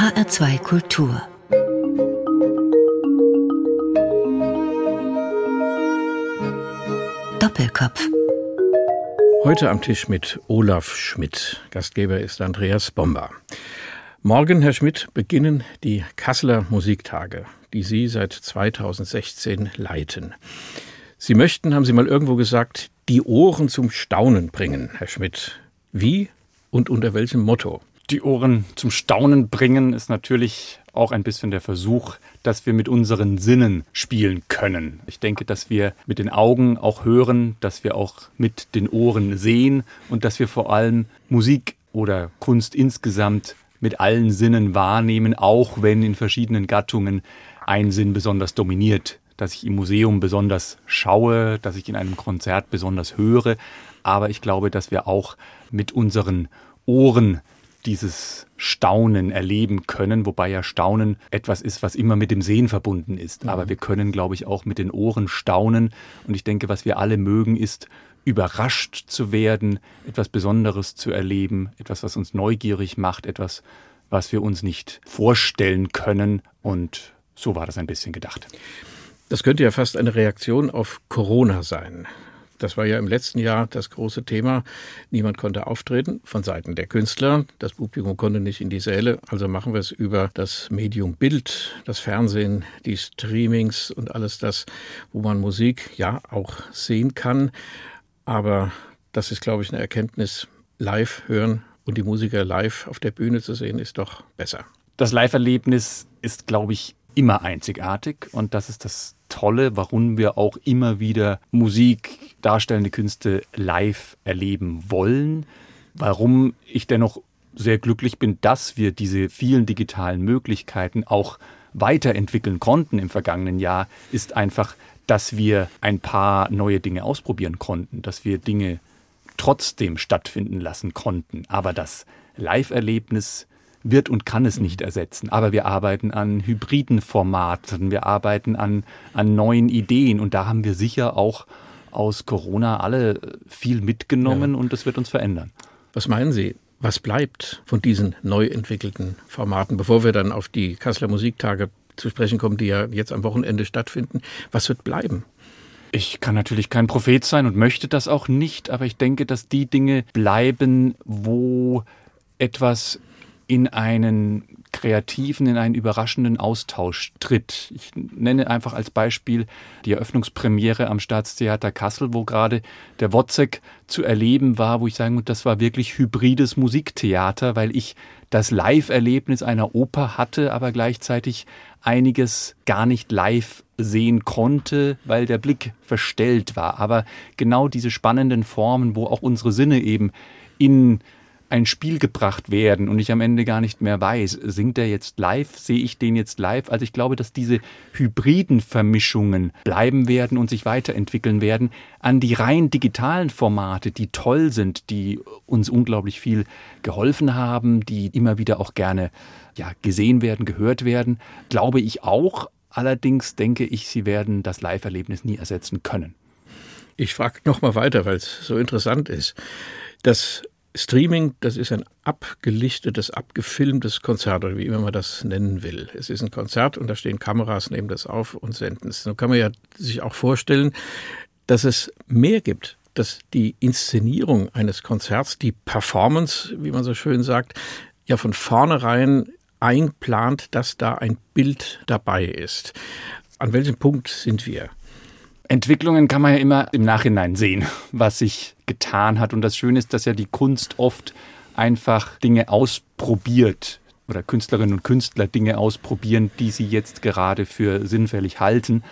HR2 Kultur Doppelkopf Heute am Tisch mit Olaf Schmidt. Gastgeber ist Andreas Bomber. Morgen, Herr Schmidt, beginnen die Kasseler Musiktage, die Sie seit 2016 leiten. Sie möchten, haben Sie mal irgendwo gesagt, die Ohren zum Staunen bringen, Herr Schmidt. Wie und unter welchem Motto? Die Ohren zum Staunen bringen ist natürlich auch ein bisschen der Versuch, dass wir mit unseren Sinnen spielen können. Ich denke, dass wir mit den Augen auch hören, dass wir auch mit den Ohren sehen und dass wir vor allem Musik oder Kunst insgesamt mit allen Sinnen wahrnehmen, auch wenn in verschiedenen Gattungen ein Sinn besonders dominiert. Dass ich im Museum besonders schaue, dass ich in einem Konzert besonders höre. Aber ich glaube, dass wir auch mit unseren Ohren dieses Staunen erleben können, wobei ja Staunen etwas ist, was immer mit dem Sehen verbunden ist. Aber mhm. wir können, glaube ich, auch mit den Ohren staunen. Und ich denke, was wir alle mögen, ist überrascht zu werden, etwas Besonderes zu erleben, etwas, was uns neugierig macht, etwas, was wir uns nicht vorstellen können. Und so war das ein bisschen gedacht. Das könnte ja fast eine Reaktion auf Corona sein. Das war ja im letzten Jahr das große Thema. Niemand konnte auftreten von Seiten der Künstler. Das Publikum konnte nicht in die Säle. Also machen wir es über das Medium Bild, das Fernsehen, die Streamings und alles das, wo man Musik ja auch sehen kann. Aber das ist, glaube ich, eine Erkenntnis. Live hören und die Musiker live auf der Bühne zu sehen, ist doch besser. Das Live-Erlebnis ist, glaube ich, immer einzigartig und das ist das Tolle, warum wir auch immer wieder Musik, darstellende Künste live erleben wollen. Warum ich dennoch sehr glücklich bin, dass wir diese vielen digitalen Möglichkeiten auch weiterentwickeln konnten im vergangenen Jahr, ist einfach, dass wir ein paar neue Dinge ausprobieren konnten, dass wir Dinge trotzdem stattfinden lassen konnten. Aber das Live-Erlebnis wird und kann es nicht ersetzen. Aber wir arbeiten an hybriden Formaten, wir arbeiten an, an neuen Ideen und da haben wir sicher auch aus Corona alle viel mitgenommen ja. und das wird uns verändern. Was meinen Sie? Was bleibt von diesen neu entwickelten Formaten, bevor wir dann auf die Kasseler Musiktage zu sprechen kommen, die ja jetzt am Wochenende stattfinden? Was wird bleiben? Ich kann natürlich kein Prophet sein und möchte das auch nicht, aber ich denke, dass die Dinge bleiben, wo etwas in einen kreativen, in einen überraschenden Austausch tritt. Ich nenne einfach als Beispiel die Eröffnungspremiere am Staatstheater Kassel, wo gerade der Wozzeck zu erleben war, wo ich sagen muss, das war wirklich hybrides Musiktheater, weil ich das Live-Erlebnis einer Oper hatte, aber gleichzeitig einiges gar nicht live sehen konnte, weil der Blick verstellt war. Aber genau diese spannenden Formen, wo auch unsere Sinne eben in ein Spiel gebracht werden und ich am Ende gar nicht mehr weiß, singt er jetzt live, sehe ich den jetzt live? Also ich glaube, dass diese hybriden Vermischungen bleiben werden und sich weiterentwickeln werden. An die rein digitalen Formate, die toll sind, die uns unglaublich viel geholfen haben, die immer wieder auch gerne ja, gesehen werden, gehört werden, glaube ich auch. Allerdings denke ich, sie werden das Live-Erlebnis nie ersetzen können. Ich frage noch mal weiter, weil es so interessant ist. Das Streaming, das ist ein abgelichtetes, abgefilmtes Konzert oder wie immer man das nennen will. Es ist ein Konzert und da stehen Kameras, nehmen das auf und senden es. Nun kann man ja sich auch vorstellen, dass es mehr gibt, dass die Inszenierung eines Konzerts, die Performance, wie man so schön sagt, ja von vornherein einplant, dass da ein Bild dabei ist. An welchem Punkt sind wir? Entwicklungen kann man ja immer im Nachhinein sehen, was sich getan hat. Und das Schöne ist, dass ja die Kunst oft einfach Dinge ausprobiert oder Künstlerinnen und Künstler Dinge ausprobieren, die sie jetzt gerade für sinnfällig halten.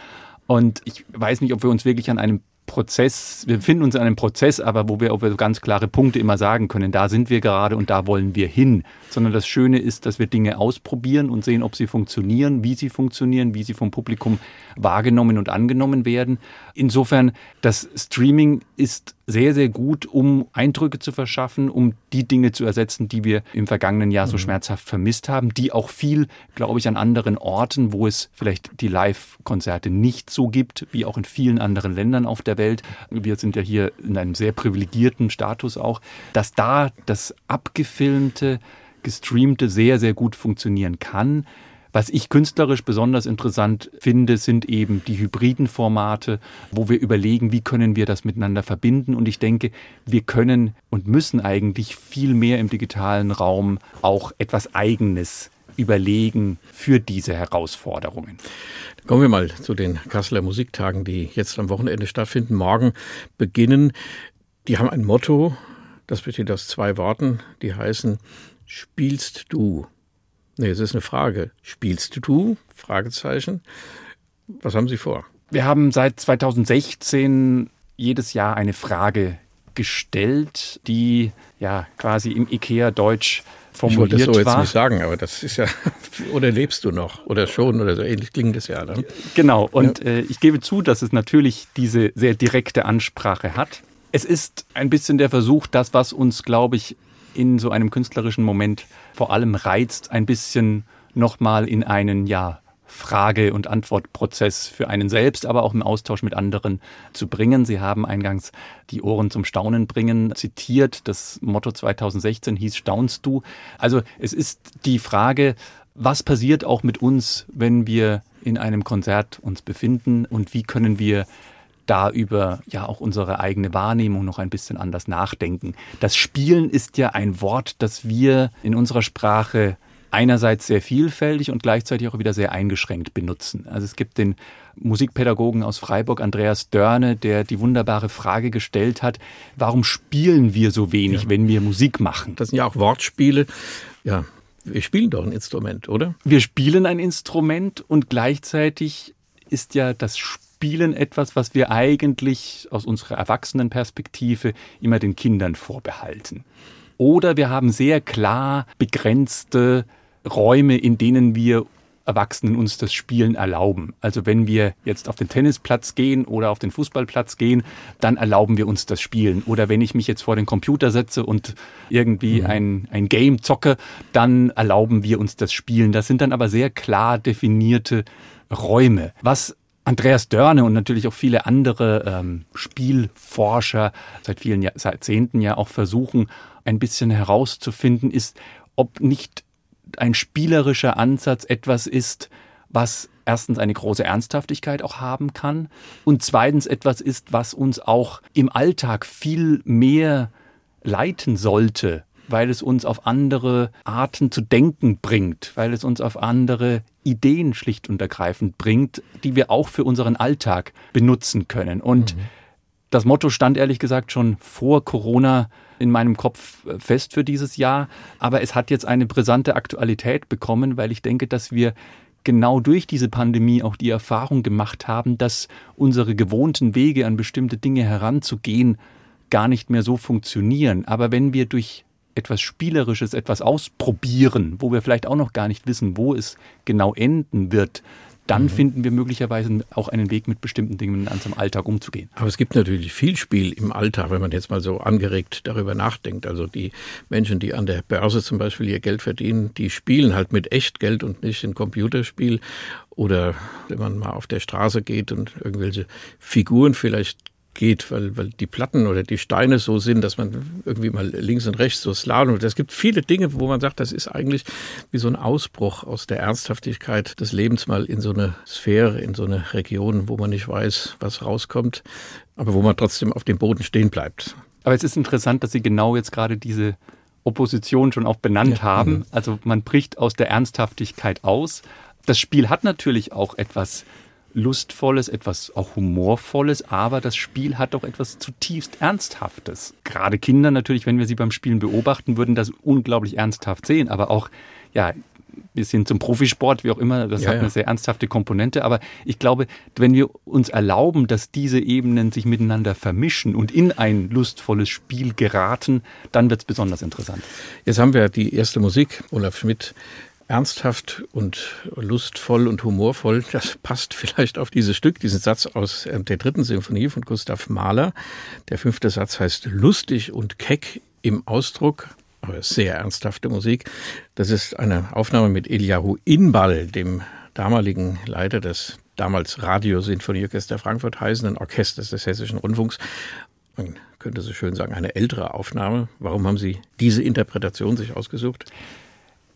Und ich weiß nicht, ob wir uns wirklich an einem Prozess, wir befinden uns in einem Prozess, aber wo wir, wir ganz klare Punkte immer sagen können, da sind wir gerade und da wollen wir hin. Sondern das Schöne ist, dass wir Dinge ausprobieren und sehen, ob sie funktionieren, wie sie funktionieren, wie sie vom Publikum wahrgenommen und angenommen werden. Insofern, das Streaming ist sehr, sehr gut, um Eindrücke zu verschaffen, um die Dinge zu ersetzen, die wir im vergangenen Jahr so mhm. schmerzhaft vermisst haben, die auch viel, glaube ich, an anderen Orten, wo es vielleicht die Live-Konzerte nicht so gibt, wie auch in vielen anderen Ländern auf der Welt. Wir sind ja hier in einem sehr privilegierten Status auch, dass da das abgefilmte, gestreamte sehr, sehr gut funktionieren kann. Was ich künstlerisch besonders interessant finde, sind eben die hybriden Formate, wo wir überlegen, wie können wir das miteinander verbinden. Und ich denke, wir können und müssen eigentlich viel mehr im digitalen Raum auch etwas Eigenes überlegen für diese Herausforderungen. Kommen wir mal zu den Kasseler Musiktagen, die jetzt am Wochenende stattfinden, morgen beginnen. Die haben ein Motto, das besteht aus zwei Worten, die heißen Spielst du? Nee, es ist eine Frage. Spielst du? Fragezeichen. Was haben Sie vor? Wir haben seit 2016 jedes Jahr eine Frage gestellt, die ja quasi im IKEA-Deutsch formuliert war. Ich wollte das so jetzt nicht sagen, aber das ist ja, oder lebst du noch oder schon oder so ähnlich klingt es ja. Ne? Genau, und ja. äh, ich gebe zu, dass es natürlich diese sehr direkte Ansprache hat. Es ist ein bisschen der Versuch, das, was uns, glaube ich, in so einem künstlerischen Moment vor allem reizt, ein bisschen nochmal in einen, ja, Frage- und Antwortprozess für einen selbst, aber auch im Austausch mit anderen zu bringen. Sie haben eingangs die Ohren zum Staunen bringen zitiert. Das Motto 2016 hieß Staunst du? Also es ist die Frage, was passiert auch mit uns, wenn wir in einem Konzert uns befinden und wie können wir da über ja auch unsere eigene Wahrnehmung noch ein bisschen anders nachdenken. Das Spielen ist ja ein Wort, das wir in unserer Sprache einerseits sehr vielfältig und gleichzeitig auch wieder sehr eingeschränkt benutzen. Also es gibt den Musikpädagogen aus Freiburg, Andreas Dörne, der die wunderbare Frage gestellt hat, warum spielen wir so wenig, ja. wenn wir Musik machen? Das sind ja auch Wortspiele. Ja, wir spielen doch ein Instrument, oder? Wir spielen ein Instrument und gleichzeitig ist ja das Spielen etwas, was wir eigentlich aus unserer Erwachsenenperspektive immer den Kindern vorbehalten. Oder wir haben sehr klar begrenzte Räume, in denen wir Erwachsenen uns das Spielen erlauben. Also wenn wir jetzt auf den Tennisplatz gehen oder auf den Fußballplatz gehen, dann erlauben wir uns das Spielen. Oder wenn ich mich jetzt vor den Computer setze und irgendwie mhm. ein, ein Game zocke, dann erlauben wir uns das Spielen. Das sind dann aber sehr klar definierte Räume. Was Andreas Dörne und natürlich auch viele andere ähm, Spielforscher seit vielen Jahrzehnten ja auch versuchen, ein bisschen herauszufinden, ist, ob nicht ein spielerischer Ansatz etwas ist, was erstens eine große Ernsthaftigkeit auch haben kann und zweitens etwas ist, was uns auch im Alltag viel mehr leiten sollte, weil es uns auf andere Arten zu denken bringt, weil es uns auf andere Ideen schlicht und ergreifend bringt, die wir auch für unseren Alltag benutzen können. Und mhm. das Motto stand ehrlich gesagt schon vor Corona in meinem Kopf äh, fest für dieses Jahr. Aber es hat jetzt eine brisante Aktualität bekommen, weil ich denke, dass wir genau durch diese Pandemie auch die Erfahrung gemacht haben, dass unsere gewohnten Wege an bestimmte Dinge heranzugehen gar nicht mehr so funktionieren. Aber wenn wir durch etwas Spielerisches, etwas ausprobieren, wo wir vielleicht auch noch gar nicht wissen, wo es genau enden wird, dann mhm. finden wir möglicherweise auch einen Weg, mit bestimmten Dingen in unserem Alltag umzugehen. Aber es gibt natürlich viel Spiel im Alltag, wenn man jetzt mal so angeregt darüber nachdenkt. Also die Menschen, die an der Börse zum Beispiel ihr Geld verdienen, die spielen halt mit Echtgeld und nicht in Computerspiel. Oder wenn man mal auf der Straße geht und irgendwelche Figuren vielleicht geht, weil, weil die Platten oder die Steine so sind, dass man irgendwie mal links und rechts so Slalom. Es gibt viele Dinge, wo man sagt, das ist eigentlich wie so ein Ausbruch aus der Ernsthaftigkeit des Lebens mal in so eine Sphäre, in so eine Region, wo man nicht weiß, was rauskommt, aber wo man trotzdem auf dem Boden stehen bleibt. Aber es ist interessant, dass Sie genau jetzt gerade diese Opposition schon auch benannt ja. haben. Mhm. Also man bricht aus der Ernsthaftigkeit aus. Das Spiel hat natürlich auch etwas Lustvolles, etwas auch Humorvolles, aber das Spiel hat doch etwas zutiefst Ernsthaftes. Gerade Kinder natürlich, wenn wir sie beim Spielen beobachten, würden das unglaublich ernsthaft sehen, aber auch, ja, bis hin zum Profisport, wie auch immer, das ja, hat eine ja. sehr ernsthafte Komponente. Aber ich glaube, wenn wir uns erlauben, dass diese Ebenen sich miteinander vermischen und in ein lustvolles Spiel geraten, dann wird es besonders interessant. Jetzt haben wir die erste Musik, Olaf Schmidt ernsthaft und lustvoll und humorvoll. Das passt vielleicht auf dieses Stück, diesen Satz aus äh, der dritten Sinfonie von Gustav Mahler. Der fünfte Satz heißt lustig und keck im Ausdruck, aber sehr ernsthafte Musik. Das ist eine Aufnahme mit Eliahu Inbal, dem damaligen Leiter des damals Radio-Sinfonieorchester Frankfurt heißenden Orchesters des Hessischen Rundfunks. Man könnte so schön sagen, eine ältere Aufnahme. Warum haben Sie diese Interpretation sich ausgesucht?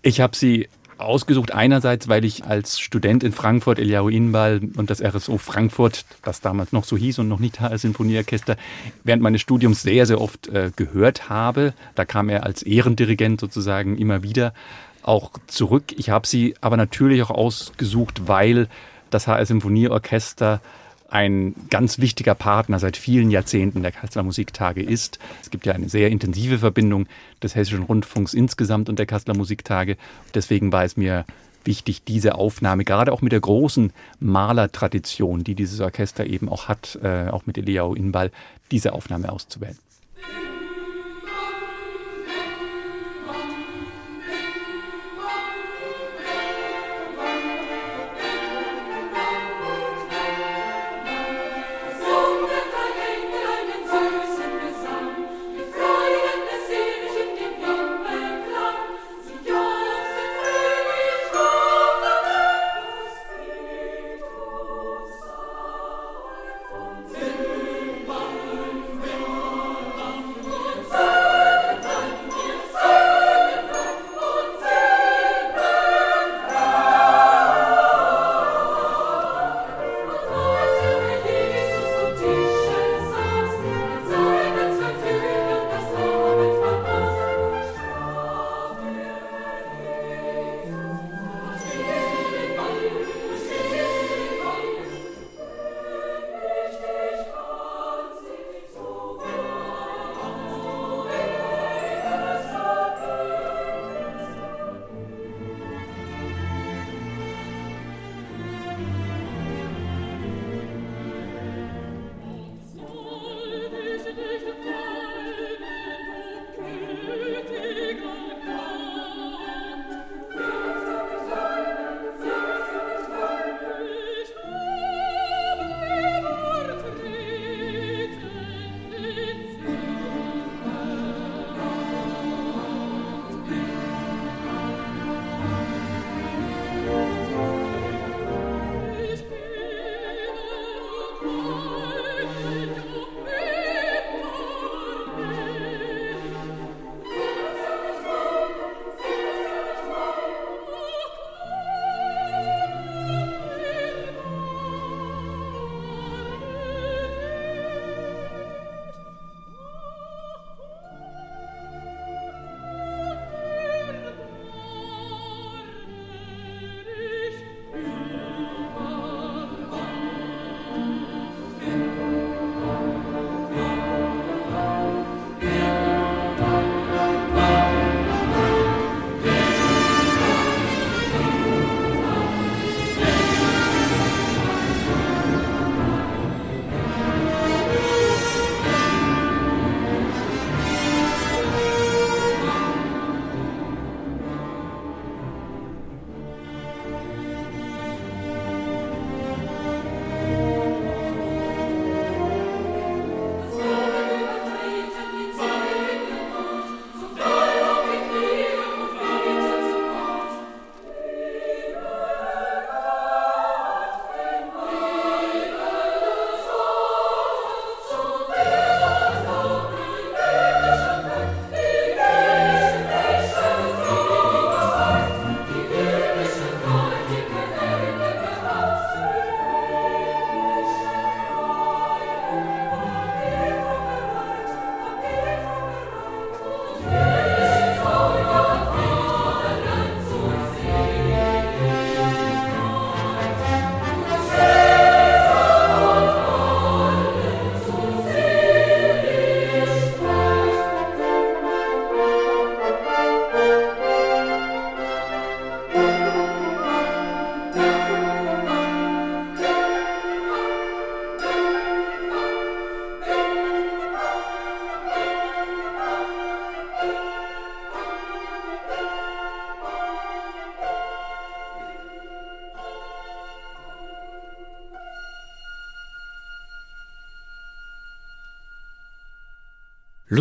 Ich habe sie ausgesucht. Einerseits, weil ich als Student in Frankfurt Eliahu Inbal und das RSO Frankfurt, das damals noch so hieß und noch nicht HR Sinfonieorchester, während meines Studiums sehr, sehr oft äh, gehört habe. Da kam er als Ehrendirigent sozusagen immer wieder auch zurück. Ich habe sie aber natürlich auch ausgesucht, weil das HR Sinfonieorchester ein ganz wichtiger Partner seit vielen Jahrzehnten der Kasseler Musiktage ist. Es gibt ja eine sehr intensive Verbindung des Hessischen Rundfunks insgesamt und der Kasseler Musiktage. Deswegen war es mir wichtig, diese Aufnahme, gerade auch mit der großen Malertradition, die dieses Orchester eben auch hat, äh, auch mit Eliao Inbal, diese Aufnahme auszuwählen.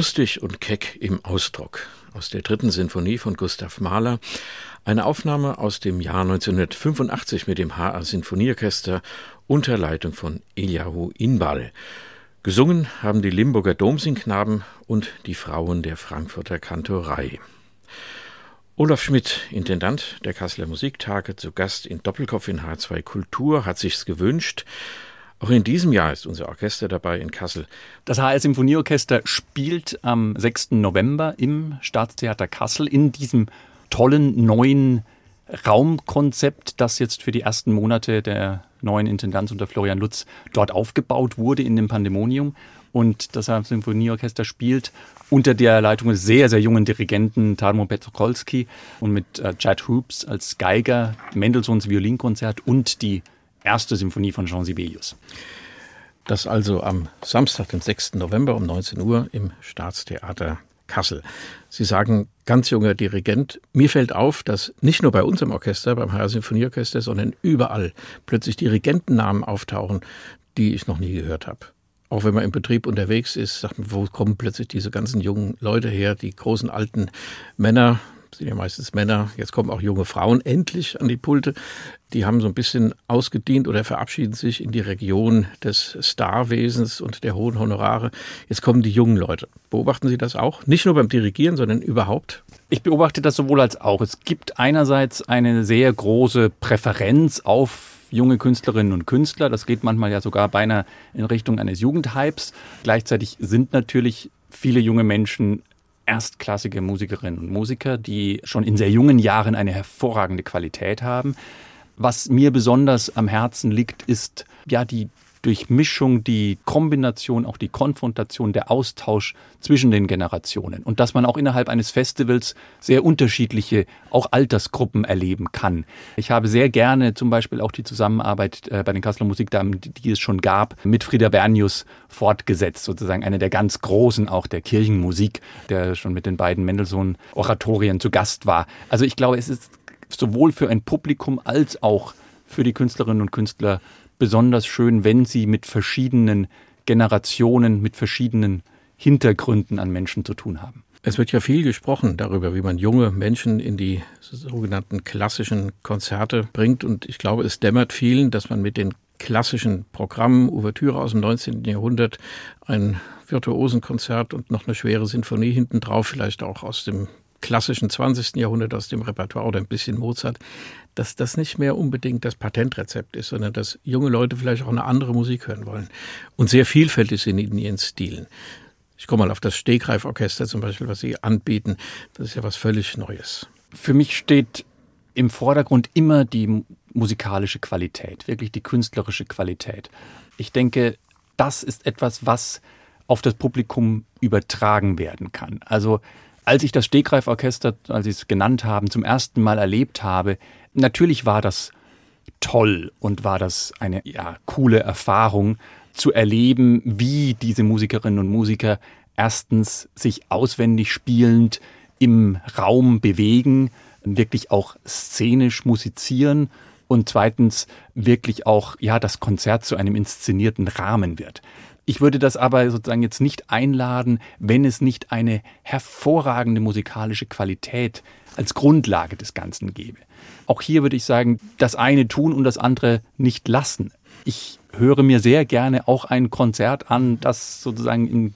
Lustig und keck im Ausdruck aus der dritten Sinfonie von Gustav Mahler, eine Aufnahme aus dem Jahr 1985 mit dem HR Sinfonieorchester unter Leitung von Eliahu Inbal. Gesungen haben die Limburger Domsingknaben und die Frauen der Frankfurter Kantorei. Olaf Schmidt, Intendant der Kasseler Musiktage, zu Gast in Doppelkopf in H2 Kultur, hat sich's gewünscht. Auch in diesem Jahr ist unser Orchester dabei in Kassel. Das HR Symphonieorchester spielt am 6. November im Staatstheater Kassel in diesem tollen neuen Raumkonzept, das jetzt für die ersten Monate der neuen Intendanz unter Florian Lutz dort aufgebaut wurde in dem Pandemonium. Und das Symphonieorchester spielt unter der Leitung des sehr, sehr jungen Dirigenten Tarmo Petrokolski und mit äh, Chad Hoops als Geiger, Mendelssohns Violinkonzert und die erste Symphonie von Jean Sibelius. Das also am Samstag, den 6. November um 19 Uhr im Staatstheater Kassel. Sie sagen, ganz junger Dirigent. Mir fällt auf, dass nicht nur bei uns im Orchester, beim HR Symphonieorchester, sondern überall plötzlich Dirigentennamen auftauchen, die ich noch nie gehört habe. Auch wenn man im Betrieb unterwegs ist, sagt man, wo kommen plötzlich diese ganzen jungen Leute her, die großen alten Männer, sind ja meistens Männer, jetzt kommen auch junge Frauen endlich an die Pulte. Die haben so ein bisschen ausgedient oder verabschieden sich in die Region des Starwesens und der hohen Honorare. Jetzt kommen die jungen Leute. Beobachten Sie das auch? Nicht nur beim Dirigieren, sondern überhaupt? Ich beobachte das sowohl als auch. Es gibt einerseits eine sehr große Präferenz auf junge Künstlerinnen und Künstler. Das geht manchmal ja sogar beinahe in Richtung eines Jugendhypes. Gleichzeitig sind natürlich viele junge Menschen erstklassige Musikerinnen und Musiker, die schon in sehr jungen Jahren eine hervorragende Qualität haben. Was mir besonders am Herzen liegt, ist ja die Durchmischung, die Kombination, auch die Konfrontation, der Austausch zwischen den Generationen und dass man auch innerhalb eines Festivals sehr unterschiedliche, auch Altersgruppen erleben kann. Ich habe sehr gerne zum Beispiel auch die Zusammenarbeit äh, bei den Kasseler Musikdamen, die es schon gab, mit Frieda Bernius fortgesetzt, sozusagen eine der ganz großen auch der Kirchenmusik, der schon mit den beiden Mendelssohn-Oratorien zu Gast war. Also ich glaube, es ist sowohl für ein Publikum als auch für die Künstlerinnen und Künstler besonders schön, wenn sie mit verschiedenen Generationen, mit verschiedenen Hintergründen an Menschen zu tun haben. Es wird ja viel gesprochen darüber, wie man junge Menschen in die sogenannten klassischen Konzerte bringt. Und ich glaube, es dämmert vielen, dass man mit den klassischen Programmen, Ouvertüre aus dem 19. Jahrhundert, ein Virtuosenkonzert und noch eine schwere Sinfonie hinten drauf, vielleicht auch aus dem klassischen 20. Jahrhundert, aus dem Repertoire oder ein bisschen Mozart, dass das nicht mehr unbedingt das Patentrezept ist, sondern dass junge Leute vielleicht auch eine andere Musik hören wollen und sehr vielfältig sind in ihren Stilen. Ich komme mal auf das Stegreiforchester zum Beispiel, was Sie anbieten. Das ist ja was völlig Neues. Für mich steht im Vordergrund immer die musikalische Qualität, wirklich die künstlerische Qualität. Ich denke, das ist etwas, was auf das Publikum übertragen werden kann. Also als ich das Stegreiforchester, als Sie es genannt haben, zum ersten Mal erlebt habe, Natürlich war das toll und war das eine ja, coole Erfahrung zu erleben, wie diese Musikerinnen und Musiker erstens sich auswendig spielend im Raum bewegen, wirklich auch szenisch musizieren und zweitens wirklich auch ja das Konzert zu einem inszenierten Rahmen wird. Ich würde das aber sozusagen jetzt nicht einladen, wenn es nicht eine hervorragende musikalische Qualität als Grundlage des Ganzen gäbe. Auch hier würde ich sagen, das eine tun und das andere nicht lassen. Ich höre mir sehr gerne auch ein Konzert an, das sozusagen in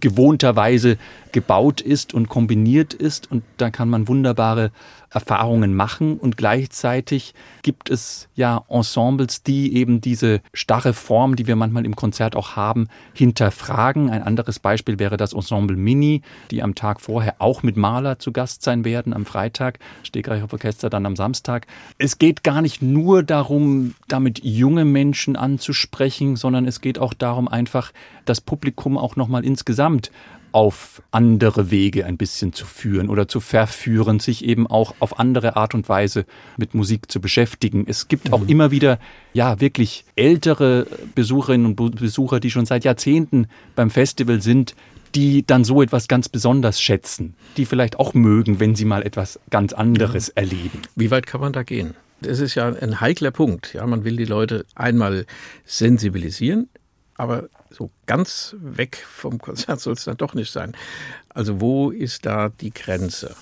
gewohnter Weise gebaut ist und kombiniert ist und da kann man wunderbare Erfahrungen machen und gleichzeitig gibt es ja Ensembles, die eben diese starre Form, die wir manchmal im Konzert auch haben, hinterfragen. Ein anderes Beispiel wäre das Ensemble Mini, die am Tag vorher auch mit Maler zu Gast sein werden, am Freitag, Stegreicher Orchester dann am Samstag. Es geht gar nicht nur darum, damit junge Menschen anzusprechen, sondern es geht auch darum, einfach das Publikum auch nochmal insgesamt auf andere Wege ein bisschen zu führen oder zu verführen, sich eben auch auf andere Art und Weise mit Musik zu beschäftigen. Es gibt auch mhm. immer wieder, ja, wirklich ältere Besucherinnen und Besucher, die schon seit Jahrzehnten beim Festival sind, die dann so etwas ganz besonders schätzen, die vielleicht auch mögen, wenn sie mal etwas ganz anderes ja. erleben. Wie weit kann man da gehen? Das ist ja ein heikler Punkt. Ja, man will die Leute einmal sensibilisieren, aber so ganz weg vom Konzert soll es dann doch nicht sein. Also wo ist da die Grenze?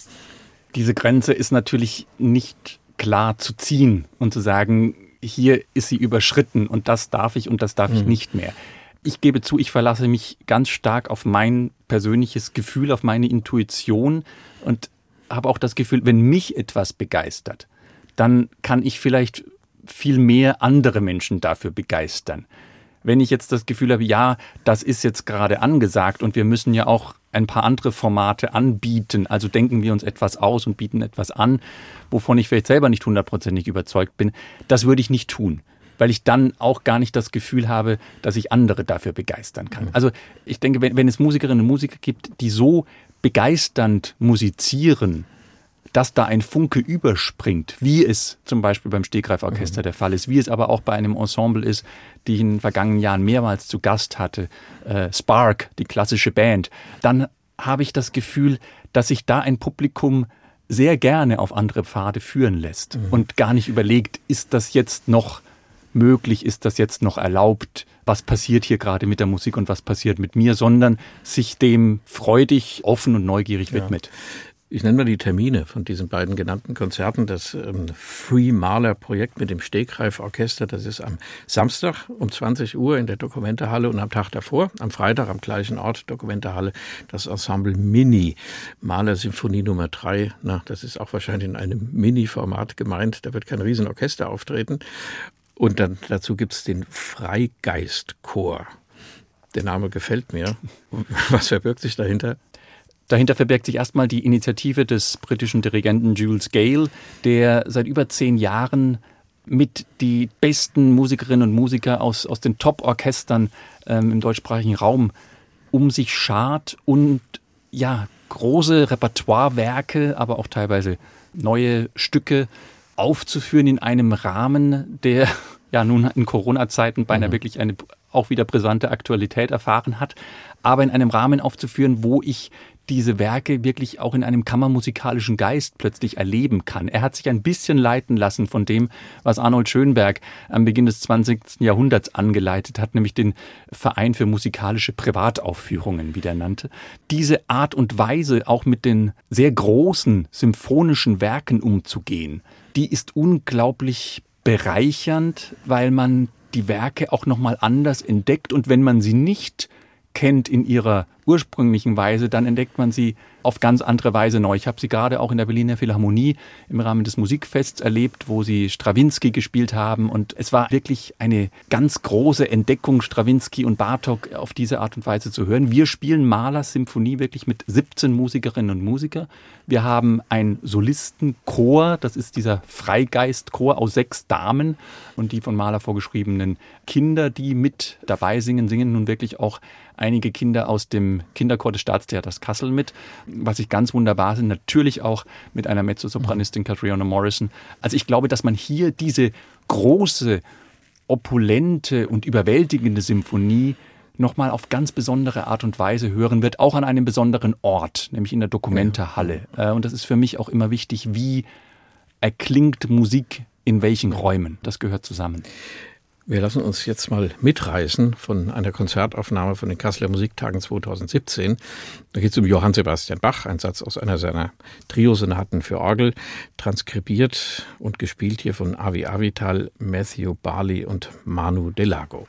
Diese Grenze ist natürlich nicht klar zu ziehen und zu sagen, hier ist sie überschritten und das darf ich und das darf mhm. ich nicht mehr. Ich gebe zu, ich verlasse mich ganz stark auf mein persönliches Gefühl, auf meine Intuition und habe auch das Gefühl, wenn mich etwas begeistert, dann kann ich vielleicht viel mehr andere Menschen dafür begeistern. Wenn ich jetzt das Gefühl habe, ja, das ist jetzt gerade angesagt und wir müssen ja auch ein paar andere Formate anbieten, also denken wir uns etwas aus und bieten etwas an, wovon ich vielleicht selber nicht hundertprozentig überzeugt bin, das würde ich nicht tun weil ich dann auch gar nicht das Gefühl habe, dass ich andere dafür begeistern kann. Also ich denke, wenn, wenn es Musikerinnen und Musiker gibt, die so begeisternd musizieren, dass da ein Funke überspringt, wie es zum Beispiel beim Stegreiforchester mhm. der Fall ist, wie es aber auch bei einem Ensemble ist, die ich in den vergangenen Jahren mehrmals zu Gast hatte, äh, Spark, die klassische Band, dann habe ich das Gefühl, dass sich da ein Publikum sehr gerne auf andere Pfade führen lässt mhm. und gar nicht überlegt, ist das jetzt noch möglich, ist das jetzt noch erlaubt, was passiert hier gerade mit der Musik und was passiert mit mir, sondern sich dem freudig, offen und neugierig ja. widmet. Ich nenne mal die Termine von diesen beiden genannten Konzerten. Das ähm, Free Maler Projekt mit dem Stegreif Orchester, das ist am Samstag um 20 Uhr in der Dokumentehalle und am Tag davor, am Freitag am gleichen Ort, Dokumentehalle, das Ensemble Mini, Maler Symphonie Nummer 3. Na, das ist auch wahrscheinlich in einem Mini-Format gemeint. Da wird kein Riesenorchester auftreten. Und dann dazu gibt es den Freigeistchor. Der Name gefällt mir. Was verbirgt sich dahinter? Dahinter verbirgt sich erstmal die Initiative des britischen Dirigenten Jules Gale, der seit über zehn Jahren mit die besten Musikerinnen und Musiker aus, aus den Top-Orchestern ähm, im deutschsprachigen Raum um sich schart und ja, große Repertoirewerke, aber auch teilweise neue Stücke aufzuführen in einem Rahmen, der ja nun in Corona-Zeiten beinahe mhm. wirklich eine auch wieder brisante Aktualität erfahren hat, aber in einem Rahmen aufzuführen, wo ich diese Werke wirklich auch in einem kammermusikalischen Geist plötzlich erleben kann. Er hat sich ein bisschen leiten lassen von dem, was Arnold Schönberg am Beginn des 20. Jahrhunderts angeleitet hat, nämlich den Verein für musikalische Privataufführungen, wie der nannte. Diese Art und Weise, auch mit den sehr großen symphonischen Werken umzugehen, die ist unglaublich bereichernd, weil man die Werke auch nochmal anders entdeckt und wenn man sie nicht kennt in ihrer ursprünglichen Weise, dann entdeckt man sie auf ganz andere Weise neu. Ich habe sie gerade auch in der Berliner Philharmonie im Rahmen des Musikfests erlebt, wo sie Strawinski gespielt haben. Und es war wirklich eine ganz große Entdeckung, Strawinski und Bartok auf diese Art und Weise zu hören. Wir spielen Mahlers Symphonie wirklich mit 17 Musikerinnen und Musikern. Wir haben ein Solistenchor, das ist dieser Freigeistchor aus sechs Damen und die von Mahler vorgeschriebenen Kinder, die mit dabei singen, singen nun wirklich auch einige Kinder aus dem Kinderchor des Staatstheaters Kassel mit, was ich ganz wunderbar sind, natürlich auch mit einer Mezzosopranistin Catriona Morrison. Also ich glaube, dass man hier diese große, opulente und überwältigende Symphonie nochmal auf ganz besondere Art und Weise hören wird, auch an einem besonderen Ort, nämlich in der Dokumentarhalle. Ja. Äh, und das ist für mich auch immer wichtig, wie erklingt Musik in welchen Räumen. Das gehört zusammen. Wir lassen uns jetzt mal mitreißen von einer Konzertaufnahme von den Kasseler Musiktagen 2017. Da geht es um Johann Sebastian Bach, ein Satz aus einer seiner Triosonaten für Orgel, transkribiert und gespielt hier von Avi Avital, Matthew Barley und Manu Delago.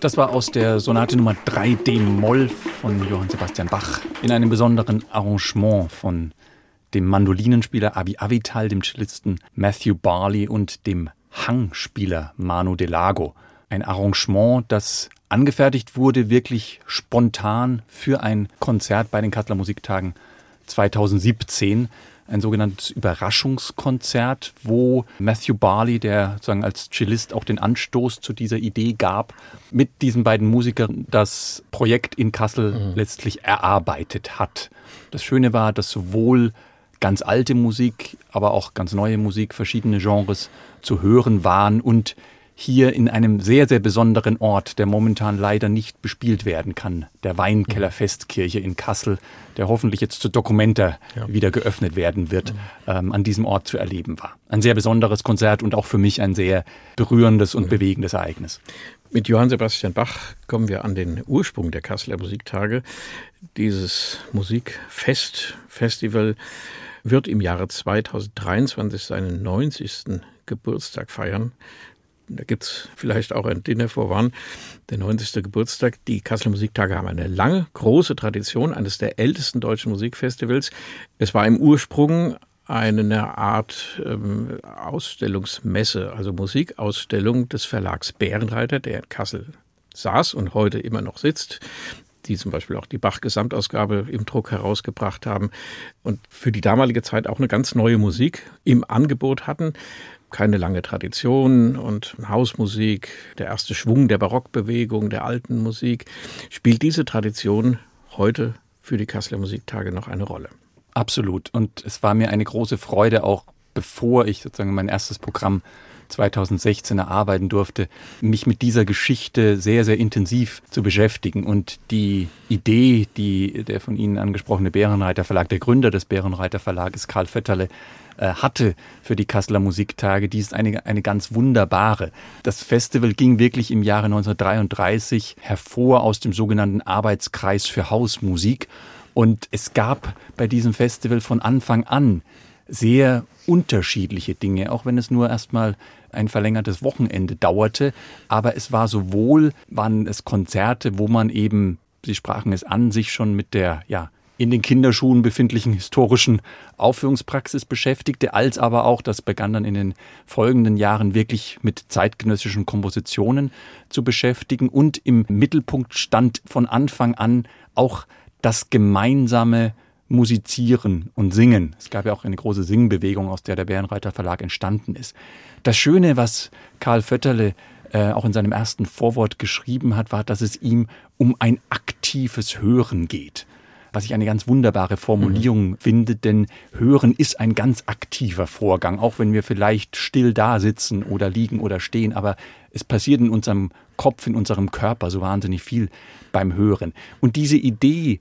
Das war aus der Sonate Nummer 3 D-Moll von Johann Sebastian Bach in einem besonderen Arrangement von dem Mandolinenspieler Abi Avital, dem Cellisten Matthew Barley und dem Hangspieler Manu Delago. Ein Arrangement, das angefertigt wurde, wirklich spontan für ein Konzert bei den Kassler Musiktagen 2017 ein sogenanntes Überraschungskonzert, wo Matthew Barley, der sozusagen als Cellist auch den Anstoß zu dieser Idee gab, mit diesen beiden Musikern das Projekt in Kassel mhm. letztlich erarbeitet hat. Das Schöne war, dass sowohl ganz alte Musik, aber auch ganz neue Musik, verschiedene Genres zu hören waren und hier in einem sehr, sehr besonderen Ort, der momentan leider nicht bespielt werden kann, der Weinkeller Festkirche in Kassel, der hoffentlich jetzt zur Dokumenta ja. wieder geöffnet werden wird, ähm, an diesem Ort zu erleben war. Ein sehr besonderes Konzert und auch für mich ein sehr berührendes und bewegendes Ereignis. Mit Johann Sebastian Bach kommen wir an den Ursprung der Kasseler Musiktage. Dieses Musikfest, Festival wird im Jahre 2023 seinen 90. Geburtstag feiern da gibt es vielleicht auch ein Dinner for One, der 90. Geburtstag. Die Kasseler Musiktage haben eine lange, große Tradition, eines der ältesten deutschen Musikfestivals. Es war im Ursprung eine Art ähm, Ausstellungsmesse, also Musikausstellung des Verlags Bärenreiter, der in Kassel saß und heute immer noch sitzt die zum Beispiel auch die Bach-Gesamtausgabe im Druck herausgebracht haben und für die damalige Zeit auch eine ganz neue Musik im Angebot hatten keine lange Tradition und Hausmusik, der erste Schwung der Barockbewegung, der alten Musik. Spielt diese Tradition heute für die Kasseler Musiktage noch eine Rolle? Absolut. Und es war mir eine große Freude, auch bevor ich sozusagen mein erstes Programm 2016 erarbeiten durfte, mich mit dieser Geschichte sehr, sehr intensiv zu beschäftigen. Und die Idee, die der von Ihnen angesprochene Bärenreiter Verlag, der Gründer des Bärenreiter Verlages, Karl Vetterle, äh, hatte für die Kasseler Musiktage, die ist eine, eine ganz wunderbare. Das Festival ging wirklich im Jahre 1933 hervor aus dem sogenannten Arbeitskreis für Hausmusik. Und es gab bei diesem Festival von Anfang an sehr unterschiedliche Dinge, auch wenn es nur erstmal ein verlängertes Wochenende dauerte. Aber es war sowohl, waren es Konzerte, wo man eben, Sie sprachen es an, sich schon mit der, ja, in den Kinderschuhen befindlichen historischen Aufführungspraxis beschäftigte, als aber auch, das begann dann in den folgenden Jahren wirklich mit zeitgenössischen Kompositionen zu beschäftigen und im Mittelpunkt stand von Anfang an auch das gemeinsame Musizieren und Singen. Es gab ja auch eine große Singbewegung, aus der der Bärenreiter Verlag entstanden ist. Das Schöne, was Karl Fötterle äh, auch in seinem ersten Vorwort geschrieben hat, war, dass es ihm um ein aktives Hören geht was ich eine ganz wunderbare Formulierung mhm. finde, denn Hören ist ein ganz aktiver Vorgang, auch wenn wir vielleicht still da sitzen oder liegen oder stehen, aber es passiert in unserem Kopf, in unserem Körper so wahnsinnig viel beim Hören. Und diese Idee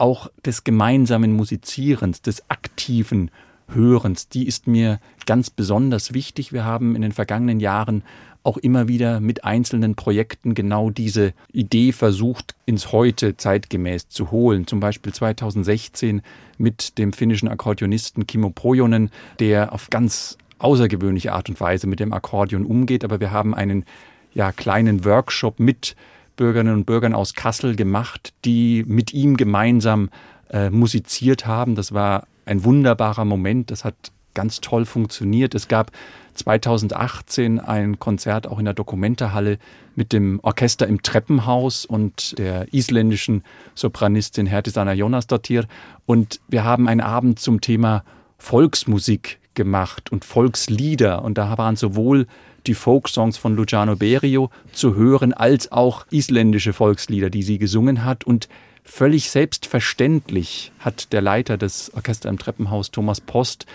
auch des gemeinsamen Musizierens, des aktiven Hörens, die ist mir ganz besonders wichtig. Wir haben in den vergangenen Jahren auch immer wieder mit einzelnen Projekten genau diese Idee versucht, ins Heute zeitgemäß zu holen. Zum Beispiel 2016 mit dem finnischen Akkordeonisten Kimo Pojonen, der auf ganz außergewöhnliche Art und Weise mit dem Akkordeon umgeht. Aber wir haben einen ja, kleinen Workshop mit Bürgerinnen und Bürgern aus Kassel gemacht, die mit ihm gemeinsam äh, musiziert haben. Das war ein wunderbarer Moment. Das hat ganz toll funktioniert. Es gab 2018 ein Konzert auch in der Dokumentarhalle mit dem Orchester im Treppenhaus und der isländischen Sopranistin Hertisana Jonasdottir. Und wir haben einen Abend zum Thema Volksmusik gemacht und Volkslieder. Und da waren sowohl die Folksongs von Luciano Berio zu hören, als auch isländische Volkslieder, die sie gesungen hat. Und völlig selbstverständlich hat der Leiter des Orchester im Treppenhaus, Thomas Post,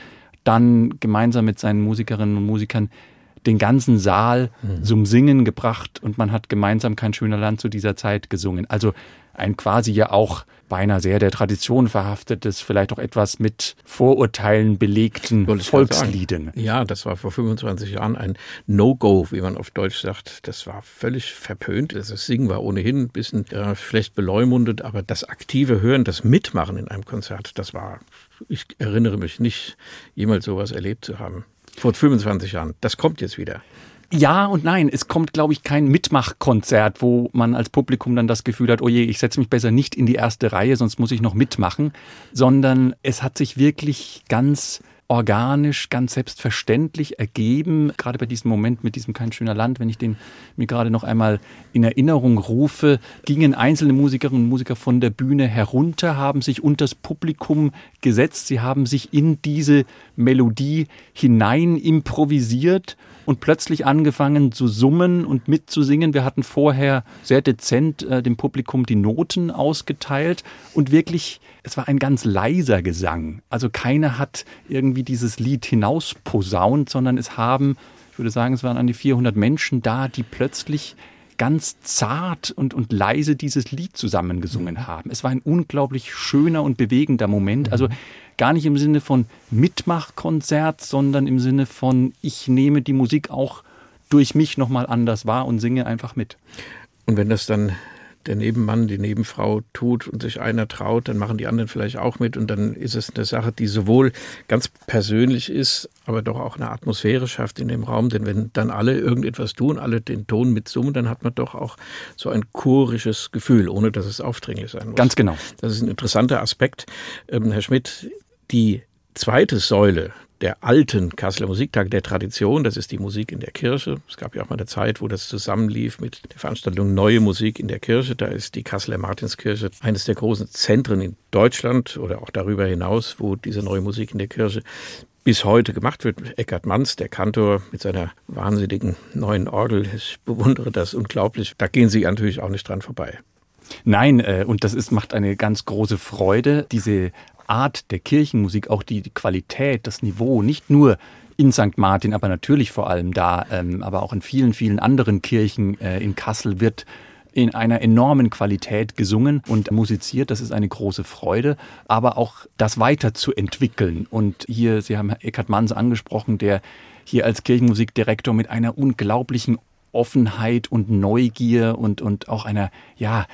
dann gemeinsam mit seinen Musikerinnen und Musikern den ganzen Saal mhm. zum Singen gebracht und man hat gemeinsam kein schöner Land zu dieser Zeit gesungen. Also ein quasi ja auch beinahe sehr der Tradition verhaftetes, vielleicht auch etwas mit Vorurteilen belegten Volkslieden. Ja, das war vor 25 Jahren ein No-Go, wie man auf Deutsch sagt. Das war völlig verpönt. Das Singen war ohnehin ein bisschen äh, schlecht beleumundet, aber das aktive Hören, das Mitmachen in einem Konzert, das war, ich erinnere mich nicht, jemals sowas erlebt zu haben. Vor 25 Jahren. Das kommt jetzt wieder. Ja und nein. Es kommt, glaube ich, kein Mitmachkonzert, wo man als Publikum dann das Gefühl hat, oh je, ich setze mich besser nicht in die erste Reihe, sonst muss ich noch mitmachen, sondern es hat sich wirklich ganz organisch, ganz selbstverständlich ergeben. Gerade bei diesem Moment mit diesem Kein schöner Land, wenn ich den mir gerade noch einmal in Erinnerung rufe, gingen einzelne Musikerinnen und Musiker von der Bühne herunter, haben sich unter das Publikum gesetzt, sie haben sich in diese Melodie hinein improvisiert und plötzlich angefangen zu summen und mitzusingen. Wir hatten vorher sehr dezent äh, dem Publikum die Noten ausgeteilt und wirklich, es war ein ganz leiser Gesang. Also keiner hat irgendwie dieses Lied hinausposaunt, sondern es haben, ich würde sagen, es waren an die 400 Menschen da, die plötzlich ganz zart und, und leise dieses Lied zusammengesungen haben. Es war ein unglaublich schöner und bewegender Moment. Also gar nicht im Sinne von Mitmachkonzert, sondern im Sinne von, ich nehme die Musik auch durch mich nochmal anders wahr und singe einfach mit. Und wenn das dann der Nebenmann, die Nebenfrau tut und sich einer traut, dann machen die anderen vielleicht auch mit und dann ist es eine Sache, die sowohl ganz persönlich ist, aber doch auch eine Atmosphäre schafft in dem Raum. Denn wenn dann alle irgendetwas tun, alle den Ton mitsummen, dann hat man doch auch so ein chorisches Gefühl, ohne dass es aufdringlich sein muss. Ganz genau. Das ist ein interessanter Aspekt. Ähm, Herr Schmidt, die zweite Säule der alten Kasseler Musiktage der Tradition. Das ist die Musik in der Kirche. Es gab ja auch mal eine Zeit, wo das zusammenlief mit der Veranstaltung Neue Musik in der Kirche. Da ist die Kasseler Martinskirche eines der großen Zentren in Deutschland oder auch darüber hinaus, wo diese neue Musik in der Kirche bis heute gemacht wird. Eckhard Manns, der Kantor mit seiner wahnsinnigen neuen Orgel. Ich bewundere das unglaublich. Da gehen Sie natürlich auch nicht dran vorbei. Nein, äh, und das ist, macht eine ganz große Freude, diese Art der Kirchenmusik, auch die, Qualität, das Niveau, nicht nur in St. Martin, aber natürlich vor allem da, ähm, aber auch in vielen, vielen anderen Kirchen äh, in Kassel wird in einer enormen Qualität gesungen und musiziert. Das ist eine große Freude, aber auch das weiterzuentwickeln. Und hier, Sie haben Eckhard Manns angesprochen, der hier als Kirchenmusikdirektor mit einer unglaublichen Offenheit und Neugier und, und auch einer, ja,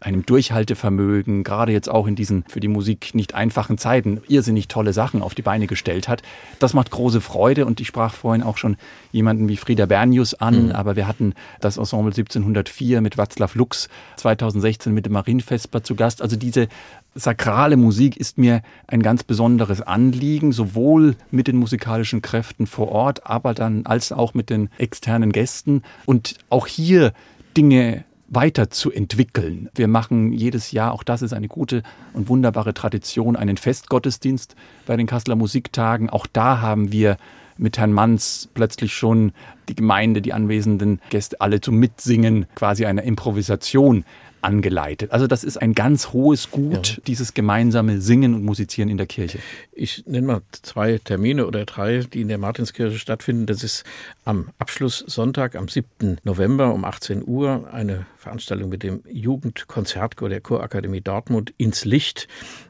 einem Durchhaltevermögen, gerade jetzt auch in diesen für die Musik nicht einfachen Zeiten, irrsinnig tolle Sachen auf die Beine gestellt hat. Das macht große Freude und ich sprach vorhin auch schon jemanden wie Frieda Bernius an, mhm. aber wir hatten das Ensemble 1704 mit Václav Lux 2016 mit dem Marienfesper zu Gast. Also diese sakrale Musik ist mir ein ganz besonderes Anliegen, sowohl mit den musikalischen Kräften vor Ort, aber dann als auch mit den externen Gästen und auch hier Dinge weiterzuentwickeln. Wir machen jedes Jahr, auch das ist eine gute und wunderbare Tradition, einen Festgottesdienst bei den Kasseler Musiktagen. Auch da haben wir mit Herrn Manns plötzlich schon die Gemeinde, die anwesenden Gäste alle zum Mitsingen, quasi eine Improvisation angeleitet. Also das ist ein ganz hohes Gut, ja. dieses gemeinsame Singen und Musizieren in der Kirche. Ich nenne mal zwei Termine oder drei, die in der Martinskirche stattfinden. Das ist am Abschlusssonntag, am 7. November um 18 Uhr, eine Veranstaltung mit dem Jugendkonzertchor der Chorakademie Dortmund ins Licht.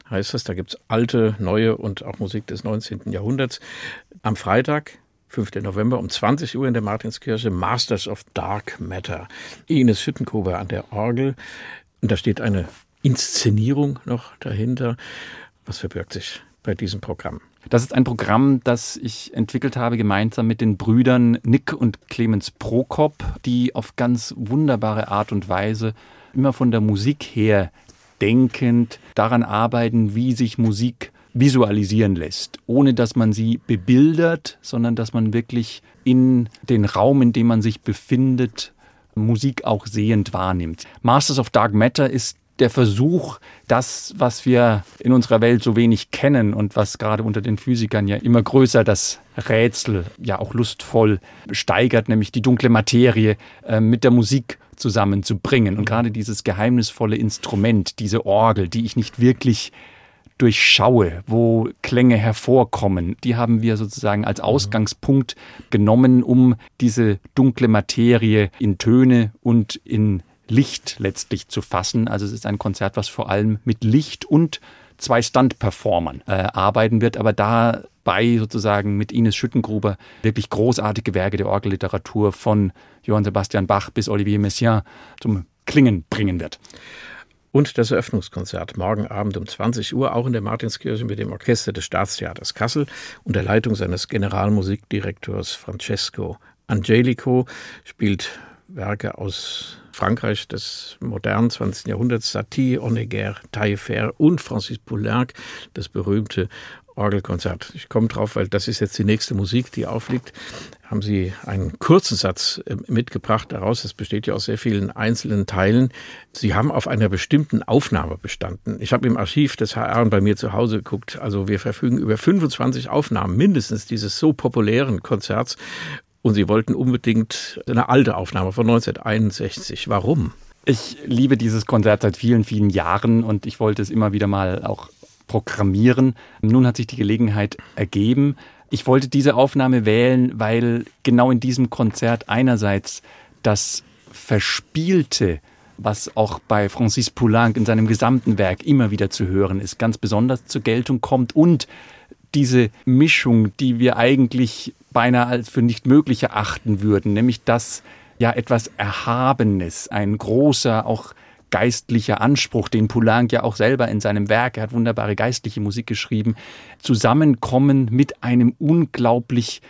Heißt das, da gibt es alte, neue und auch Musik des 19. Jahrhunderts. Am Freitag 5. November um 20 Uhr in der Martinskirche, Masters of Dark Matter. Ines Schüttenkober an der Orgel. Und da steht eine Inszenierung noch dahinter. Was verbirgt sich bei diesem Programm? Das ist ein Programm, das ich entwickelt habe gemeinsam mit den Brüdern Nick und Clemens Prokop, die auf ganz wunderbare Art und Weise immer von der Musik her denkend daran arbeiten, wie sich Musik visualisieren lässt, ohne dass man sie bebildert, sondern dass man wirklich in den Raum, in dem man sich befindet, Musik auch sehend wahrnimmt. Masters of Dark Matter ist der Versuch, das, was wir in unserer Welt so wenig kennen und was gerade unter den Physikern ja immer größer das Rätsel ja auch lustvoll steigert, nämlich die dunkle Materie äh, mit der Musik zusammenzubringen. Und gerade dieses geheimnisvolle Instrument, diese Orgel, die ich nicht wirklich durchschaue, wo Klänge hervorkommen, die haben wir sozusagen als Ausgangspunkt genommen, um diese dunkle Materie in Töne und in Licht letztlich zu fassen. Also es ist ein Konzert, was vor allem mit Licht und zwei Stunt-Performern äh, arbeiten wird, aber dabei sozusagen mit Ines Schüttengruber wirklich großartige Werke der Orgelliteratur von Johann Sebastian Bach bis Olivier Messiaen zum Klingen bringen wird. Und das Eröffnungskonzert morgen Abend um 20 Uhr, auch in der Martinskirche mit dem Orchester des Staatstheaters Kassel unter Leitung seines Generalmusikdirektors Francesco Angelico, spielt Werke aus Frankreich des modernen 20. Jahrhunderts, Satie, Honegger, Taillefer und Francis Poulenc, das berühmte Orgelkonzert. Ich komme drauf, weil das ist jetzt die nächste Musik, die aufliegt. Haben Sie einen kurzen Satz äh, mitgebracht daraus. Das besteht ja aus sehr vielen einzelnen Teilen. Sie haben auf einer bestimmten Aufnahme bestanden. Ich habe im Archiv des HR und bei mir zu Hause geguckt. Also wir verfügen über 25 Aufnahmen mindestens dieses so populären Konzerts. Und Sie wollten unbedingt eine alte Aufnahme von 1961. Warum? Ich liebe dieses Konzert seit vielen, vielen Jahren und ich wollte es immer wieder mal auch programmieren. Nun hat sich die Gelegenheit ergeben. Ich wollte diese Aufnahme wählen, weil genau in diesem Konzert einerseits das Verspielte, was auch bei Francis Poulenc in seinem gesamten Werk immer wieder zu hören ist, ganz besonders zur Geltung kommt und diese Mischung, die wir eigentlich beinahe als für nicht möglich erachten würden, nämlich dass ja etwas Erhabenes, ein großer, auch geistlicher Anspruch, den Poulenc ja auch selber in seinem Werk, er hat wunderbare geistliche Musik geschrieben, zusammenkommen mit einem unglaublich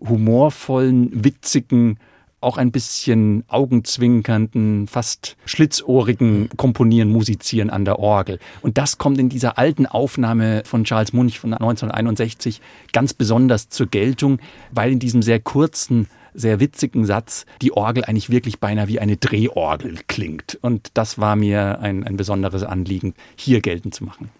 humorvollen, witzigen, auch ein bisschen augenzwinkernden, fast schlitzohrigen Komponieren, Musizieren an der Orgel. Und das kommt in dieser alten Aufnahme von Charles Munch von 1961 ganz besonders zur Geltung, weil in diesem sehr kurzen sehr witzigen Satz die Orgel eigentlich wirklich beinahe wie eine Drehorgel klingt. Und das war mir ein, ein besonderes Anliegen, hier geltend zu machen.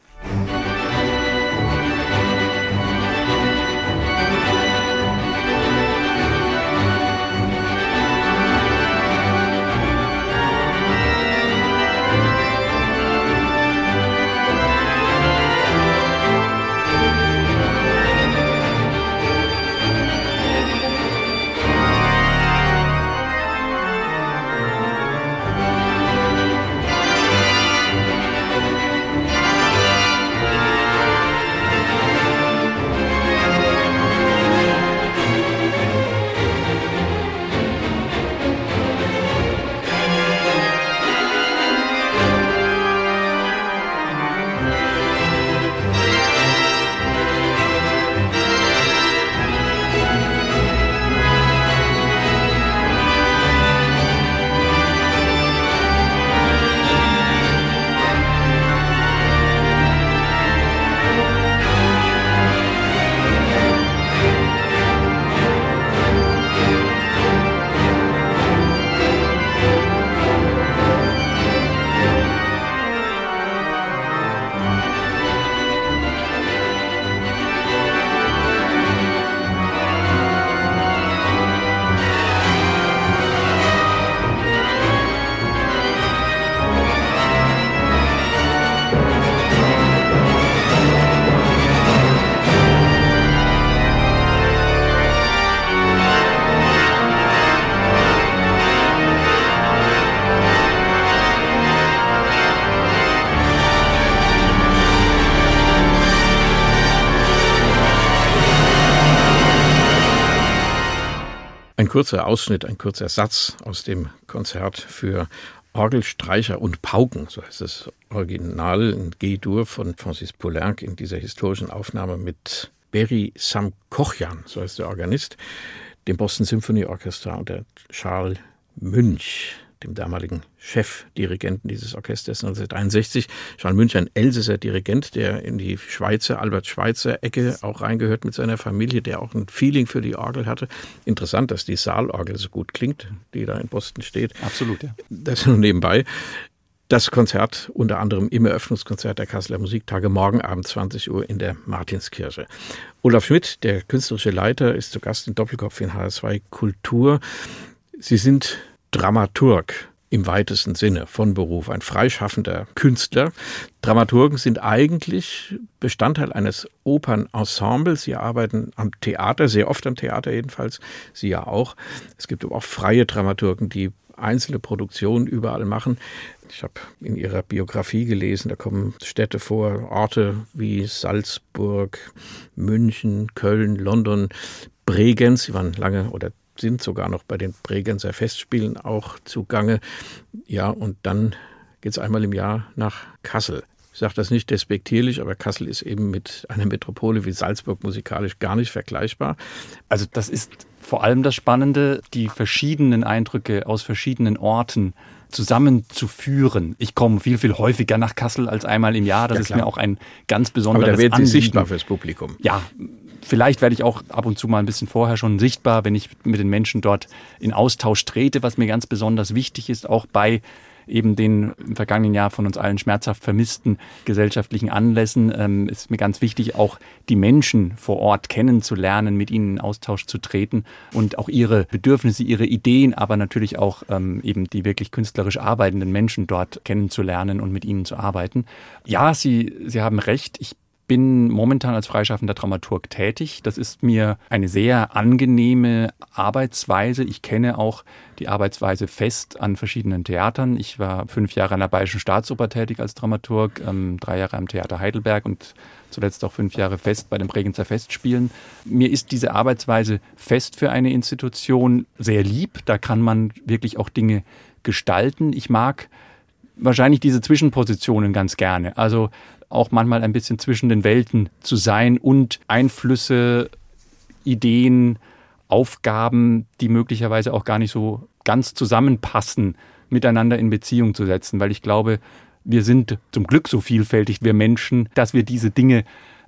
Kurzer Ausschnitt, ein kurzer Satz aus dem Konzert für Orgelstreicher und Pauken, so heißt das Original in G-Dur von Francis Poulenc in dieser historischen Aufnahme mit Berry Samkochian, so heißt der Organist, dem Boston Symphony Orchestra unter Charles Münch dem damaligen Chefdirigenten dieses Orchesters 1961. Charles Münch, ein Elsässer Dirigent, der in die Schweizer, Albert Schweitzer Ecke auch reingehört mit seiner Familie, der auch ein Feeling für die Orgel hatte. Interessant, dass die Saalorgel so gut klingt, die da in Boston steht. Absolut, ja. Das nur nebenbei. das Konzert unter anderem im Eröffnungskonzert der Kasseler Musiktage morgen Abend 20 Uhr in der Martinskirche. Olaf Schmidt, der künstlerische Leiter, ist zu Gast in Doppelkopf in HS2 Kultur. Sie sind Dramaturg im weitesten Sinne von Beruf, ein freischaffender Künstler. Dramaturgen sind eigentlich Bestandteil eines Opernensembles. Sie arbeiten am Theater, sehr oft am Theater jedenfalls, Sie ja auch. Es gibt aber auch freie Dramaturgen, die einzelne Produktionen überall machen. Ich habe in ihrer Biografie gelesen, da kommen Städte vor, Orte wie Salzburg, München, Köln, London, Bregenz. Sie waren lange oder sind sogar noch bei den Bregenzer Festspielen auch zugange. Ja, und dann geht es einmal im Jahr nach Kassel. Ich sage das nicht despektierlich, aber Kassel ist eben mit einer Metropole wie Salzburg musikalisch gar nicht vergleichbar. Also das ist vor allem das Spannende, die verschiedenen Eindrücke aus verschiedenen Orten zusammenzuführen. Ich komme viel, viel häufiger nach Kassel als einmal im Jahr. Das ja, ist mir auch ein ganz besonderes Aber da werden Sie sichtbar fürs Publikum. Ja, vielleicht werde ich auch ab und zu mal ein bisschen vorher schon sichtbar, wenn ich mit den Menschen dort in Austausch trete, was mir ganz besonders wichtig ist, auch bei eben den im vergangenen Jahr von uns allen schmerzhaft vermissten gesellschaftlichen Anlässen ähm, ist mir ganz wichtig, auch die Menschen vor Ort kennenzulernen, mit ihnen in Austausch zu treten und auch ihre Bedürfnisse, ihre Ideen, aber natürlich auch ähm, eben die wirklich künstlerisch arbeitenden Menschen dort kennenzulernen und mit ihnen zu arbeiten. Ja, Sie, Sie haben recht. Ich bin momentan als freischaffender Dramaturg tätig. Das ist mir eine sehr angenehme Arbeitsweise. Ich kenne auch die Arbeitsweise fest an verschiedenen Theatern. Ich war fünf Jahre an der Bayerischen Staatsoper tätig als Dramaturg, ähm, drei Jahre am Theater Heidelberg und zuletzt auch fünf Jahre fest bei den Bregenzer Festspielen. Mir ist diese Arbeitsweise fest für eine Institution sehr lieb. Da kann man wirklich auch Dinge gestalten. Ich mag wahrscheinlich diese Zwischenpositionen ganz gerne. Also auch manchmal ein bisschen zwischen den Welten zu sein und Einflüsse, Ideen, Aufgaben, die möglicherweise auch gar nicht so ganz zusammenpassen, miteinander in Beziehung zu setzen, weil ich glaube, wir sind zum Glück so vielfältig, wir Menschen, dass wir diese Dinge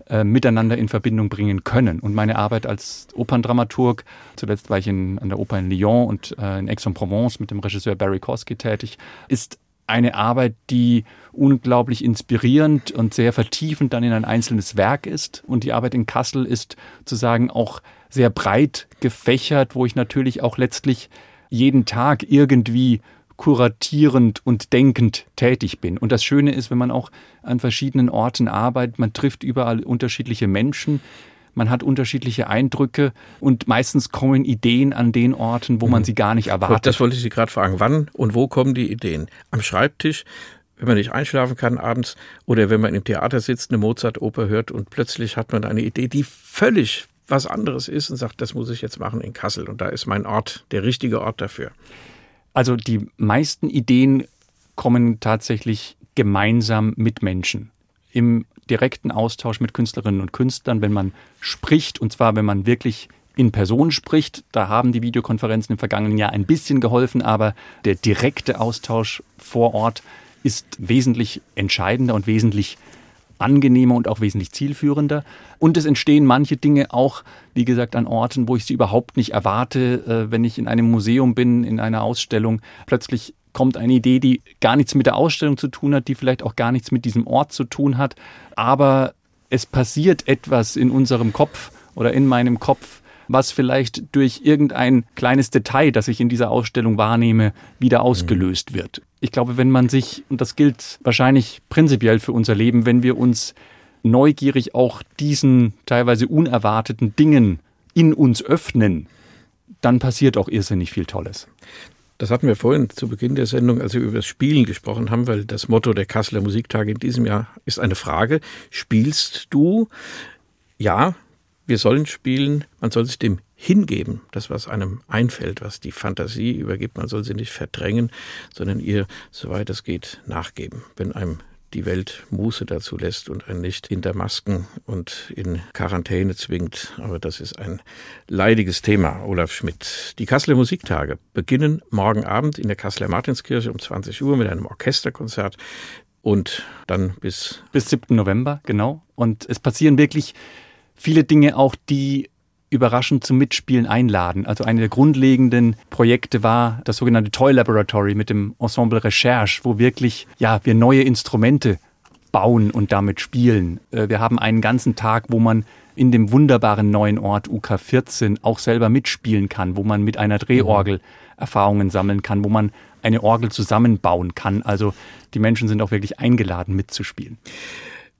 äh, miteinander in Verbindung bringen können. Und meine Arbeit als Operndramaturg, zuletzt war ich in, an der Oper in Lyon und äh, in Aix-en-Provence mit dem Regisseur Barry Kosky tätig, ist eine Arbeit, die unglaublich inspirierend und sehr vertiefend dann in ein einzelnes Werk ist. Und die Arbeit in Kassel ist zu sagen auch sehr breit gefächert, wo ich natürlich auch letztlich jeden Tag irgendwie kuratierend und denkend tätig bin. Und das Schöne ist, wenn man auch an verschiedenen Orten arbeitet, man trifft überall unterschiedliche Menschen, man hat unterschiedliche Eindrücke und meistens kommen Ideen an den Orten, wo man mhm. sie gar nicht erwartet. Das wollte ich Sie gerade fragen. Wann und wo kommen die Ideen? Am Schreibtisch, wenn man nicht einschlafen kann abends oder wenn man im Theater sitzt, eine Mozart-Oper hört und plötzlich hat man eine Idee, die völlig was anderes ist und sagt, das muss ich jetzt machen in Kassel und da ist mein Ort, der richtige Ort dafür. Also die meisten Ideen kommen tatsächlich gemeinsam mit Menschen. Im direkten Austausch mit Künstlerinnen und Künstlern, wenn man spricht, und zwar wenn man wirklich in Person spricht. Da haben die Videokonferenzen im vergangenen Jahr ein bisschen geholfen, aber der direkte Austausch vor Ort ist wesentlich entscheidender und wesentlich angenehmer und auch wesentlich zielführender. Und es entstehen manche Dinge auch, wie gesagt, an Orten, wo ich sie überhaupt nicht erwarte. Äh, wenn ich in einem Museum bin, in einer Ausstellung, plötzlich kommt eine Idee, die gar nichts mit der Ausstellung zu tun hat, die vielleicht auch gar nichts mit diesem Ort zu tun hat, aber es passiert etwas in unserem Kopf oder in meinem Kopf, was vielleicht durch irgendein kleines Detail, das ich in dieser Ausstellung wahrnehme, wieder ausgelöst wird. Ich glaube, wenn man sich, und das gilt wahrscheinlich prinzipiell für unser Leben, wenn wir uns neugierig auch diesen teilweise unerwarteten Dingen in uns öffnen, dann passiert auch irrsinnig viel Tolles. Das hatten wir vorhin zu Beginn der Sendung, als wir über das Spielen gesprochen haben, weil das Motto der Kasseler Musiktage in diesem Jahr ist eine Frage. Spielst du? Ja, wir sollen spielen. Man soll sich dem hingeben, das, was einem einfällt, was die Fantasie übergibt. Man soll sie nicht verdrängen, sondern ihr, soweit es geht, nachgeben. Wenn einem die Welt Muße dazu lässt und einen nicht hinter Masken und in Quarantäne zwingt. Aber das ist ein leidiges Thema, Olaf Schmidt. Die Kasseler Musiktage beginnen morgen Abend in der Kasseler Martinskirche um 20 Uhr mit einem Orchesterkonzert und dann bis bis 7. November, genau. Und es passieren wirklich viele Dinge auch, die überraschend zum Mitspielen einladen. Also eine der grundlegenden Projekte war das sogenannte Toy Laboratory mit dem Ensemble Recherche, wo wirklich ja, wir neue Instrumente bauen und damit spielen. Äh, wir haben einen ganzen Tag, wo man in dem wunderbaren neuen Ort UK14 auch selber mitspielen kann, wo man mit einer Drehorgel Erfahrungen sammeln kann, wo man eine Orgel zusammenbauen kann. Also die Menschen sind auch wirklich eingeladen mitzuspielen.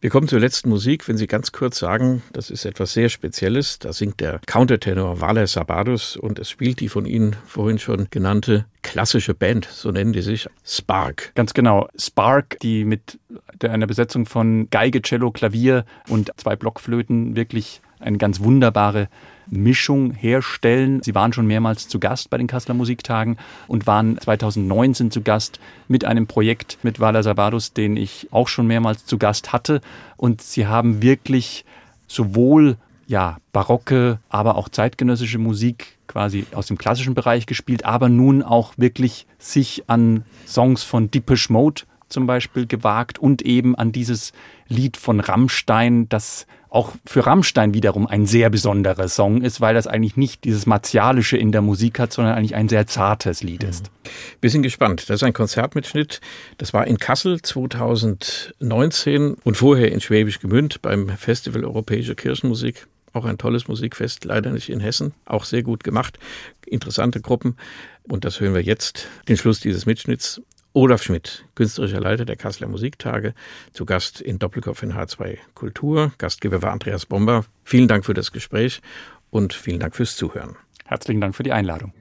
Wir kommen zur letzten Musik. Wenn Sie ganz kurz sagen, das ist etwas sehr Spezielles, da singt der Countertenor Valer Sabadus und es spielt die von Ihnen vorhin schon genannte klassische Band, so nennen die sich, Spark. Ganz genau. Spark, die mit einer Besetzung von Geige, Cello, Klavier und zwei Blockflöten wirklich eine ganz wunderbare Mischung herstellen. Sie waren schon mehrmals zu Gast bei den Kasseler Musiktagen und waren 2019 zu Gast mit einem Projekt mit Vala Sabadus, den ich auch schon mehrmals zu Gast hatte. Und sie haben wirklich sowohl ja, barocke, aber auch zeitgenössische Musik quasi aus dem klassischen Bereich gespielt, aber nun auch wirklich sich an Songs von Deepish Mode zum Beispiel gewagt und eben an dieses Lied von Rammstein, das auch für Rammstein wiederum ein sehr besonderer Song ist, weil das eigentlich nicht dieses Martialische in der Musik hat, sondern eigentlich ein sehr zartes Lied ist. Mhm. Wir sind gespannt. Das ist ein Konzertmitschnitt. Das war in Kassel 2019 und vorher in Schwäbisch Gemünd beim Festival Europäische Kirchenmusik. Auch ein tolles Musikfest, leider nicht in Hessen. Auch sehr gut gemacht. Interessante Gruppen. Und das hören wir jetzt, den Schluss dieses Mitschnitts. Olaf Schmidt, künstlerischer Leiter der Kasseler Musiktage, zu Gast in Doppelkopf in H2 Kultur. Gastgeber war Andreas Bomber. Vielen Dank für das Gespräch und vielen Dank fürs Zuhören. Herzlichen Dank für die Einladung.